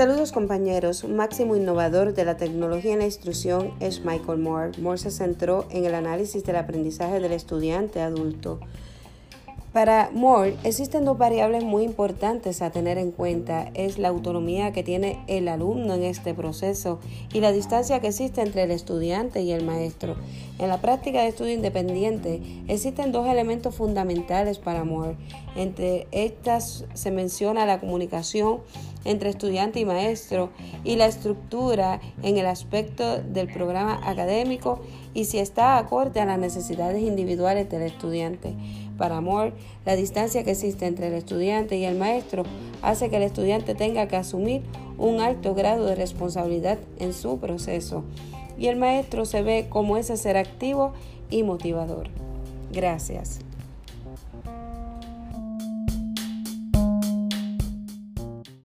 Saludos compañeros, máximo innovador de la tecnología en la instrucción es Michael Moore. Moore se centró en el análisis del aprendizaje del estudiante adulto. Para Moore existen dos variables muy importantes a tener en cuenta. Es la autonomía que tiene el alumno en este proceso y la distancia que existe entre el estudiante y el maestro. En la práctica de estudio independiente existen dos elementos fundamentales para Moore. Entre estas se menciona la comunicación entre estudiante y maestro y la estructura en el aspecto del programa académico y si está acorde a las necesidades individuales del estudiante. Para Moore, la distancia que existe entre el estudiante y el maestro hace que el estudiante tenga que asumir un alto grado de responsabilidad en su proceso y el maestro se ve como ese ser activo y motivador. Gracias.